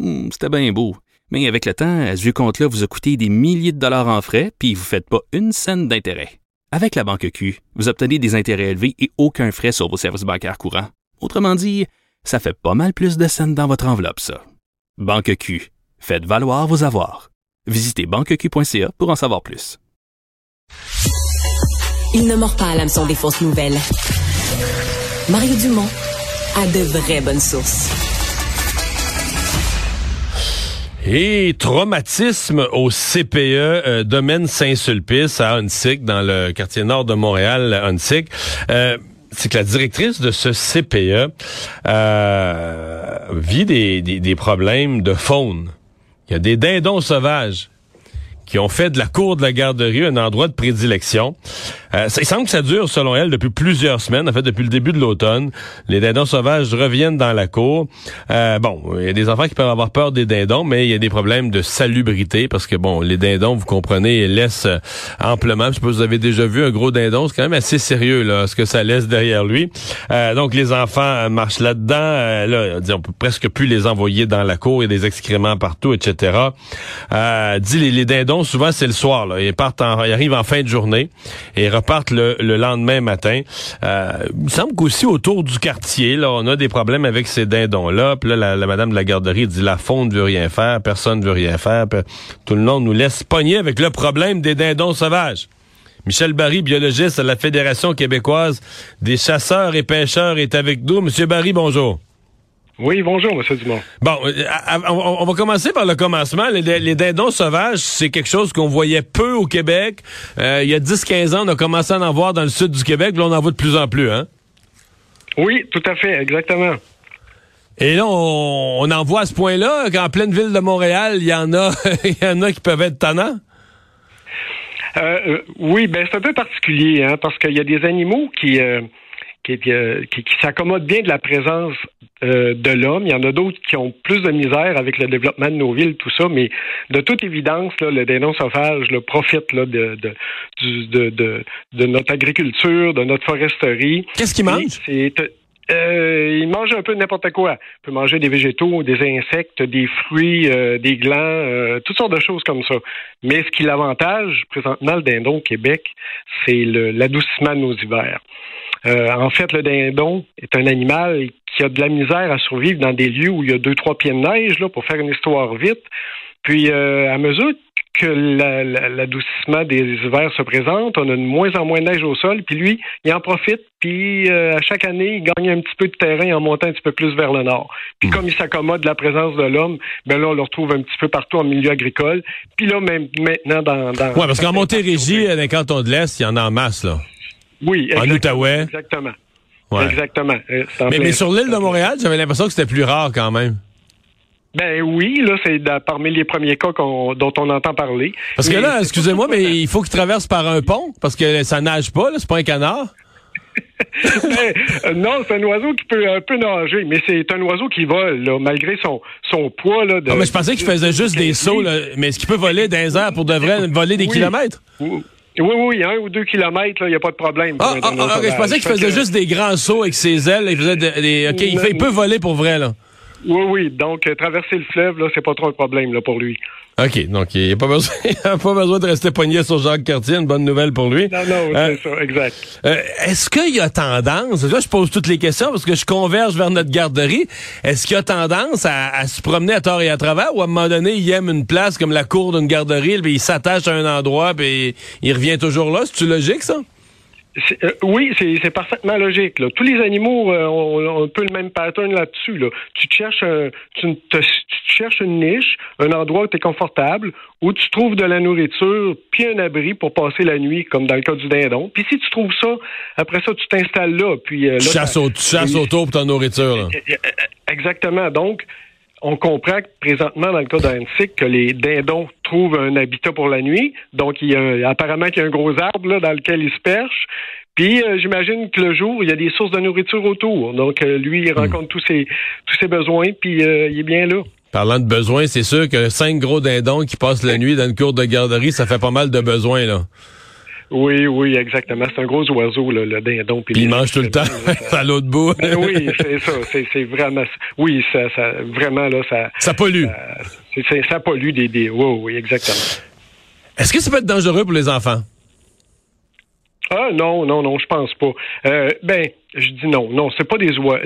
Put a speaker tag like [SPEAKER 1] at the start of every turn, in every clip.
[SPEAKER 1] Hmm, C'était bien beau. Mais avec le temps, ce vieux compte-là vous a coûté des milliers de dollars en frais, puis vous ne faites pas une scène d'intérêt. Avec la Banque Q, vous obtenez des intérêts élevés et aucun frais sur vos services bancaires courants. Autrement dit, ça fait pas mal plus de scènes dans votre enveloppe, ça. Banque Q. Faites valoir vos avoirs. Visitez banqueq.ca pour en savoir plus.
[SPEAKER 2] Il ne mord pas à l'hameçon des fausses nouvelles. Mario Dumont a de vraies bonnes sources.
[SPEAKER 3] Et traumatisme au CPE euh, domaine Saint-Sulpice à Huntsic, dans le quartier nord de Montréal, Huntsic. Euh, c'est que la directrice de ce CPE euh, vit des, des, des problèmes de faune. Il y a des dindons sauvages qui ont fait de la cour de la garderie un endroit de prédilection. Euh, ça, il semble que ça dure, selon elle, depuis plusieurs semaines, en fait, depuis le début de l'automne. Les dindons sauvages reviennent dans la cour. Euh, bon, il y a des enfants qui peuvent avoir peur des dindons, mais il y a des problèmes de salubrité, parce que, bon, les dindons, vous comprenez, laissent euh, amplement. Je sais pas si vous avez déjà vu un gros dindon, c'est quand même assez sérieux, là, ce que ça laisse derrière lui. Euh, donc, les enfants marchent là-dedans. Euh, là, on peut presque plus les envoyer dans la cour. Il y a des excréments partout, etc. dit les, les dindons souvent, c'est le soir. Là. Ils partent, en, ils arrivent en fin de journée et repartent le, le lendemain matin. Euh, il me semble qu'aussi autour du quartier, là, on a des problèmes avec ces dindons-là. Puis là, la, la, madame de la garderie dit la faune veut rien faire, personne veut rien faire. tout le monde nous laisse pogner avec le problème des dindons sauvages. Michel Barry, biologiste à la Fédération québécoise des chasseurs et pêcheurs, est avec nous. Monsieur Barry, bonjour.
[SPEAKER 4] Oui, bonjour, M. Dumont.
[SPEAKER 3] Bon, euh, on va commencer par le commencement. Les, dindons sauvages, c'est quelque chose qu'on voyait peu au Québec. Euh, il y a 10-15 ans, on a commencé à en voir dans le sud du Québec. Là, on en voit de plus en plus, hein?
[SPEAKER 4] Oui, tout à fait, exactement.
[SPEAKER 3] Et là, on, en voit à ce point-là qu'en pleine ville de Montréal, il y en a, il y en a qui peuvent être tannants?
[SPEAKER 4] Euh, oui, ben c'est un peu particulier, hein, parce qu'il y a des animaux qui qui, qui, qui s'accommodent bien de la présence euh, de l'homme. Il y en a d'autres qui ont plus de misère avec le développement de nos villes, tout ça, mais de toute évidence, là, le dénon sauvage là, profite là, de, de, de, de, de notre agriculture, de notre foresterie.
[SPEAKER 3] Qu'est-ce qu'il mange?
[SPEAKER 4] Euh, il mange un peu n'importe quoi. Il peut manger des végétaux, des insectes, des fruits, euh, des glands, euh, toutes sortes de choses comme ça. Mais ce qui l'avantage présentement le dindon au Québec, c'est l'adoucissement de nos hivers. En fait, le dindon est un animal qui a de la misère à survivre dans des lieux où il y a deux, trois pieds de neige, là, pour faire une histoire vite. Puis, à mesure que l'adoucissement des hivers se présente, on a de moins en moins de neige au sol, puis lui, il en profite, puis euh, à chaque année, il gagne un petit peu de terrain en montant un petit peu plus vers le nord. Puis hmm. comme il s'accommode de la présence de l'homme, ben là, on le retrouve un petit peu partout en milieu agricole. Puis là, même maintenant, dans... dans
[SPEAKER 3] ouais, parce qu'en Montérégie, dans les cantons de l'Est, il y en a en masse, là.
[SPEAKER 4] Oui,
[SPEAKER 3] En Outaouais.
[SPEAKER 4] Exactement. Exactement. Euh,
[SPEAKER 3] mais, mais, sur l'île de Montréal, j'avais l'impression que c'était plus rare quand même.
[SPEAKER 4] Ben oui, là, c'est parmi les premiers cas dont on entend parler.
[SPEAKER 3] Parce que là, excusez-moi, mais il faut qu'il traverse par un pont, parce que ça nage pas, c'est pas un canard.
[SPEAKER 4] Ben, euh, non, c'est un oiseau qui peut un peu nager, mais c'est un oiseau qui vole, là, malgré son, son poids. Là,
[SPEAKER 3] de, ah, mais je pensais qu'il faisait juste des sauts, là, mais est-ce qu'il peut voler des airs pour de vrai voler des kilomètres?
[SPEAKER 4] Oui, oui, un ou deux kilomètres, il n'y a pas de problème.
[SPEAKER 3] Ah, ah, ah je pensais qu'il faisait juste des grands sauts avec ses ailes. Il faisait des, OK, il, fait, il peut voler pour vrai, là.
[SPEAKER 4] Oui, oui. Donc, euh, traverser le fleuve, là, c'est pas trop un problème là, pour lui.
[SPEAKER 3] OK. Donc, il n'y a, pas besoin, a pas besoin de rester pogné sur Jacques Cartier. Une bonne nouvelle pour lui.
[SPEAKER 4] Non, non, euh, c'est ça, exact.
[SPEAKER 3] Euh, est-ce qu'il y a tendance, là, je pose toutes les questions parce que je converge vers notre garderie. Est-ce qu'il y a tendance à, se promener à tort et à travers ou à un moment donné, il aime une place comme la cour d'une garderie, puis il s'attache à un endroit, puis il revient toujours là? C'est-tu logique, ça?
[SPEAKER 4] Euh, oui, c'est parfaitement logique. Là. Tous les animaux euh, ont, un peu le même pattern là-dessus. Là. Tu cherches un, tu, cherches une niche, un endroit où tu es confortable, où tu trouves de la nourriture, puis un abri pour passer la nuit, comme dans le cas du dindon. Puis si tu trouves ça, après ça, tu t'installes là. Puis, euh,
[SPEAKER 3] tu chasses, au, tu chasses autour pour ta nourriture. Là.
[SPEAKER 4] Exactement. Donc, on comprend que présentement, dans le cas d'Annecy, que les dindons trouvent un habitat pour la nuit. Donc, il y a apparemment qu'il y a un gros arbre là, dans lequel ils se perchent. Puis, euh, j'imagine que le jour, il y a des sources de nourriture autour. Donc, euh, lui, il rencontre tous ses tous ses besoins, puis euh, il est bien là.
[SPEAKER 3] Parlant de besoins, c'est sûr que cinq gros dindons qui passent la nuit dans une cour de garderie, ça fait pas mal de besoins, là.
[SPEAKER 4] Oui, oui, exactement. C'est un gros oiseau, là, le dindon.
[SPEAKER 3] Puis il mange tout le temps à l'autre bout.
[SPEAKER 4] Ben oui, c'est ça. C'est vraiment. Oui, ça, ça, vraiment là, ça.
[SPEAKER 3] Ça pollue.
[SPEAKER 4] Ça, ça pollue des, des. Oui, oui, exactement.
[SPEAKER 3] Est-ce que ça peut être dangereux pour les enfants?
[SPEAKER 4] Ah non, non, non, je pense pas. Euh, ben, je dis non, non, c'est pas des oies.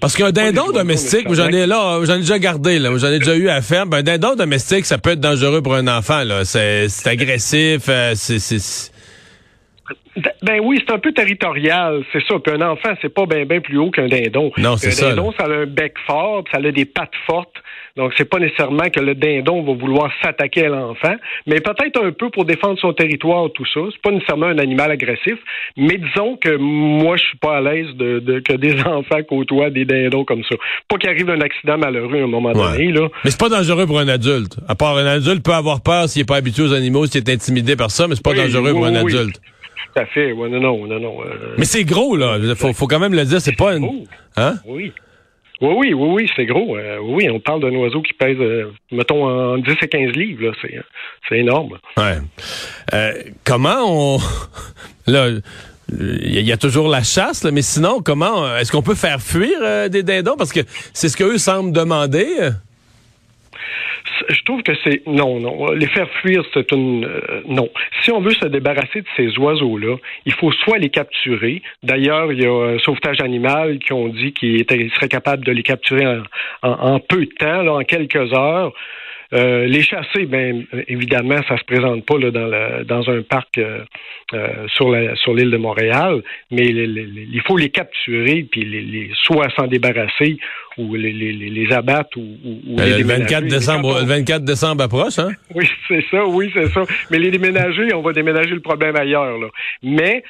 [SPEAKER 3] Parce qu'un dindon domestique, j'en ai là, j'en ai déjà gardé, là, j'en ai déjà eu à faire. Ben, un dindon domestique, ça peut être dangereux pour un enfant, là. C'est agressif, euh, c'est
[SPEAKER 4] ben oui, c'est un peu territorial, c'est ça. Puis un enfant, c'est pas bien ben plus haut qu'un dindon.
[SPEAKER 3] Non, c'est ça.
[SPEAKER 4] Un dindon, ça a un bec fort, ça a des pattes fortes. Donc, c'est pas nécessairement que le dindon va vouloir s'attaquer à l'enfant, mais peut-être un peu pour défendre son territoire, tout ça. C'est pas nécessairement un animal agressif, mais disons que moi, je suis pas à l'aise de, que des enfants côtoient des dindons comme ça. Pas qu'il arrive un accident malheureux à un moment donné, là.
[SPEAKER 3] Mais c'est pas dangereux pour un adulte. À part un adulte peut avoir peur s'il est pas habitué aux animaux, s'il est intimidé par ça, mais c'est pas dangereux pour un adulte.
[SPEAKER 4] À fait. Ouais, non, non, non, non. Euh,
[SPEAKER 3] mais c'est gros, là. Faut, faut quand même le dire. C'est pas une. Hein?
[SPEAKER 4] Oui. Oui, oui, oui, oui, c'est gros. Euh, oui, on parle d'un oiseau qui pèse, euh, mettons, en 10 et 15 livres. Là. C'est, c'est énorme.
[SPEAKER 3] Ouais. comment on... Là, il y a toujours la chasse, là, mais sinon, comment... Est-ce qu'on peut faire fuir des dindons? Parce que c'est ce qu'eux semblent demander
[SPEAKER 4] je trouve que c'est non, non. Les faire fuir, c'est une euh, non. Si on veut se débarrasser de ces oiseaux-là, il faut soit les capturer. D'ailleurs, il y a un sauvetage animal qui ont dit qu'ils seraient capables de les capturer en, peu de temps, là, en quelques heures. Euh, les chasser, ben évidemment, ça se présente pas là, dans, un parc euh, sur l'île de Montréal, mais il faut les capturer puis les soit s'en débarrasser ou les, les, les abattre ou, ou
[SPEAKER 3] euh, les le 24 décembre, le 24 décembre approche, hein?
[SPEAKER 4] Oui, c'est ça, oui, c'est ça. Mais les déménager, on va déménager le problème ailleurs. Là. Mais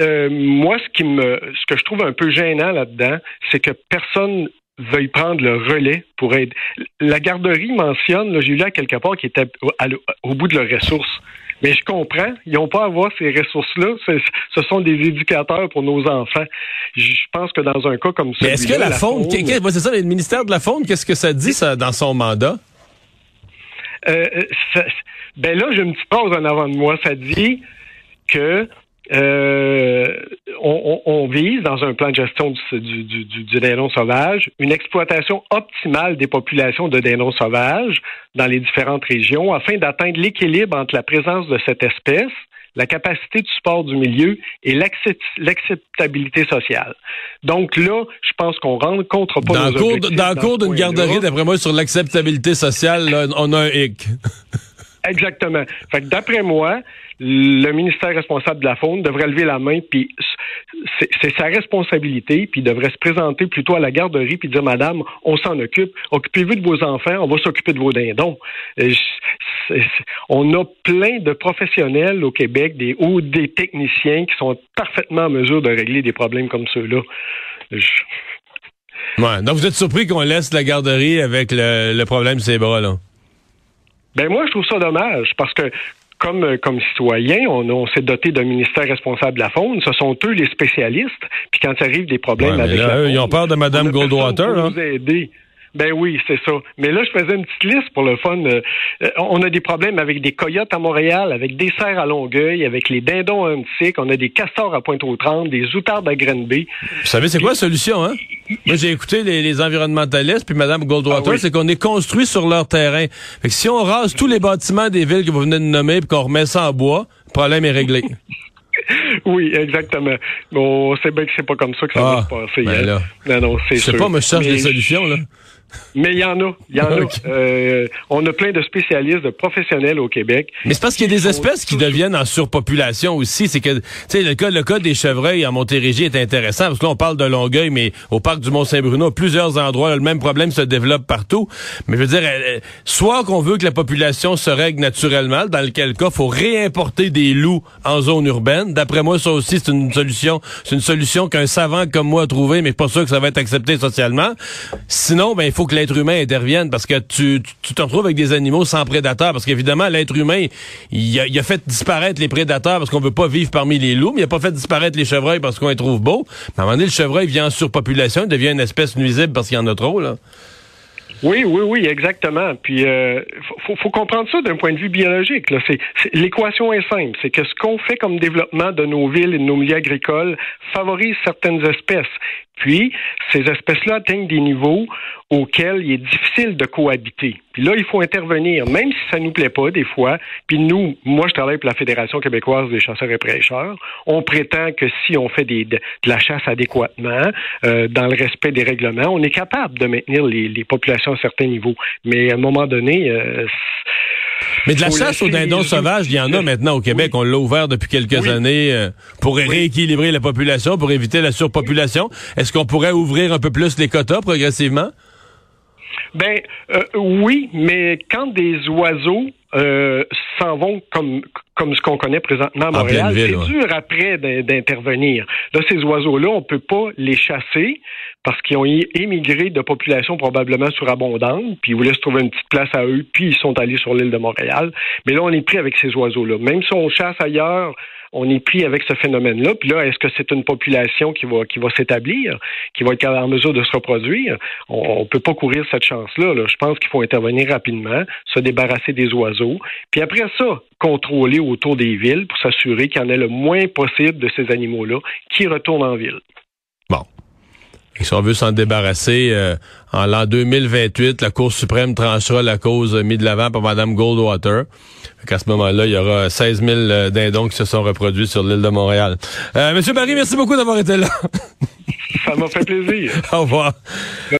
[SPEAKER 4] euh, moi, ce qui me, ce que je trouve un peu gênant là-dedans, c'est que personne veuille prendre le relais pour aider. La garderie mentionne, j'ai lu à quelque part, qui était au, bout de leurs ressources. Mais je comprends, ils n'ont pas à avoir ces ressources-là. Ce sont des éducateurs pour nos enfants. Je pense que dans un cas comme ça.
[SPEAKER 3] Mais est-ce que la, faune, c'est ça, le ministère de la Faune, qu'est-ce que ça dit ça, dans son mandat?
[SPEAKER 4] Euh, ben là, j'ai une petite pause en avant de moi. Ça dit que euh, on, vise dans un plan de gestion du, du, du, dindon sauvage une exploitation optimale des populations de dindons sauvages dans les différentes régions afin d'atteindre l'équilibre entre la présence de cette espèce, la capacité de support du milieu et l'acceptabilité sociale. Donc là, je pense qu'on rencontre pas
[SPEAKER 3] dans cours, Dans le cours d'une garderie, d'après moi, sur l'acceptabilité sociale, on a un hic.
[SPEAKER 4] Exactement. Fait que d'après moi, le ministère responsable de la faune devrait lever la main, puis c'est sa responsabilité, puis il devrait se présenter plutôt à la garderie, puis dire, Madame, on s'en occupe, occupez-vous de vos enfants, on va s'occuper de vos dindons. on a plein de professionnels au Québec, des ou des techniciens qui sont parfaitement en mesure de régler des problèmes comme ceux-là.
[SPEAKER 3] Ouais, donc vous êtes surpris qu'on laisse la garderie avec le, le problème de ses bras, là?
[SPEAKER 4] Ben moi, je trouve ça dommage parce que comme, euh, comme citoyen, on, s'est doté d'un ministère responsable de la faune. Ce sont eux les spécialistes. Puis quand il arrive des problèmes avec la faune,
[SPEAKER 3] ils ont peur de Mme Goldwater. Hein?
[SPEAKER 4] Nous aider. Ben oui, c'est ça. Mais là, je faisais une petite liste pour le fun. Euh, euh, on a des problèmes avec des coyotes à Montréal, avec des cerfs à Longueuil, avec les dindons antiques, on a des castors à Pointe-aux-Trembles, des outardes à Grenby.
[SPEAKER 3] Vous savez, c'est quoi la solution, hein? Moi, j'ai écouté les, environnementalistes, puis Mme Goldwater, ah c'est qu'on est construit sur leur terrain. Fait que si on rase tous les bâtiments des villes que vous venez de nommer, puis qu'on remet ça en bois, le problème est réglé.
[SPEAKER 4] Oui, exactement. Bon, c'est bien que c'est pas comme ça que ça va ah, se passer.
[SPEAKER 3] Ben
[SPEAKER 4] hein. Non, non, c'est
[SPEAKER 3] Je sais pas, je cherche des solutions, là.
[SPEAKER 4] Mais il y en a, il y en a. Euh, on a plein de spécialistes, de professionnels au Québec.
[SPEAKER 3] Mais c'est parce qu'il y a des espèces qui deviennent en surpopulation aussi. C'est que, tu sais, le cas, le cas des chevreuils en Montérégie est intéressant parce que là, on parle de Longueuil, mais au parc du Mont-Saint-Bruno, plusieurs endroits, le même problème se développe partout. Mais je veux dire, euh, soit qu'on veut que la population se règle naturellement, dans lequel cas, faut réimporter des loups en zone urbaine. D'après moi, ça aussi, c'est une solution, c'est une solution qu'un savant comme moi a trouvé, mais pas sûr que ça va être accepté socialement. Sinon, ben, il faut que l'être humain intervienne parce que tu, tu, te retrouves avec des animaux sans prédateurs. Parce qu'évidemment, l'être humain, il a, il a, fait disparaître les prédateurs parce qu'on veut pas vivre parmi les loups, mais il a pas fait disparaître les chevreuils parce qu'on les trouve beaux. Mais à un moment donné, le chevreuil vient en surpopulation, il devient une espèce nuisible parce qu'il y en a trop, là.
[SPEAKER 4] Oui, oui, oui, exactement. Puis, euh, faut, faut comprendre ça d'un point de vue biologique. Là. C'est, l'équation est simple. C'est que ce qu'on fait comme développement de nos villes et de nos milieux agricoles favorise certaines espèces. Puis, ces espèces-là atteignent des niveaux auxquels il est difficile de cohabiter. Puis là, il faut intervenir, même si ça nous plaît pas des fois. Puis nous, moi, je travaille pour la Fédération québécoise des chasseurs et prêcheurs. On prétend que si on fait des, de, la chasse adéquatement, euh, dans le respect des règlements, on est capable de maintenir les, les populations à certains niveaux. Mais à un moment donné, euh,
[SPEAKER 3] mais de la chasse aux dindons sauvages, il y en a maintenant au Québec. On l'a ouvert depuis quelques années euh, pour rééquilibrer la population, pour éviter la surpopulation. Est-ce qu'on pourrait ouvrir un peu plus les quotas progressivement?
[SPEAKER 4] Ben euh, oui, mais quand des oiseaux euh, s'en vont comme comme ce qu'on connaît présentement à Montréal, c'est dur après d'intervenir. Là, ces oiseaux-là, on peut pas les chasser parce qu'ils ont émigré de population probablement surabondante, puis ils voulaient se trouver une petite place à eux, puis ils sont allés sur l'île de Montréal. Mais là, on est pris avec ces oiseaux-là. Même si on chasse ailleurs, on est pris avec ce phénomène-là. Puis là, est-ce que c'est une population qui va qui va s'établir, qui va être en mesure de se reproduire? On, ne peut pas courir cette chance-là. Je pense qu'il faut intervenir rapidement, se débarrasser des oiseaux, puis après ça, contrôler autour des villes pour s'assurer qu'il y en ait le moins possible de ces animaux-là qui retournent en ville.
[SPEAKER 3] Et si on veut s'en débarrasser, euh, en l'an 2028, la Cour suprême tranchera la cause mise de l'avant par Mme Goldwater. À ce moment-là, il y aura 16 000 euh, dindons qui se sont reproduits sur l'île de Montréal. Euh, Monsieur Barry, merci beaucoup d'avoir été là.
[SPEAKER 4] Ça m'a fait plaisir.
[SPEAKER 3] Au revoir.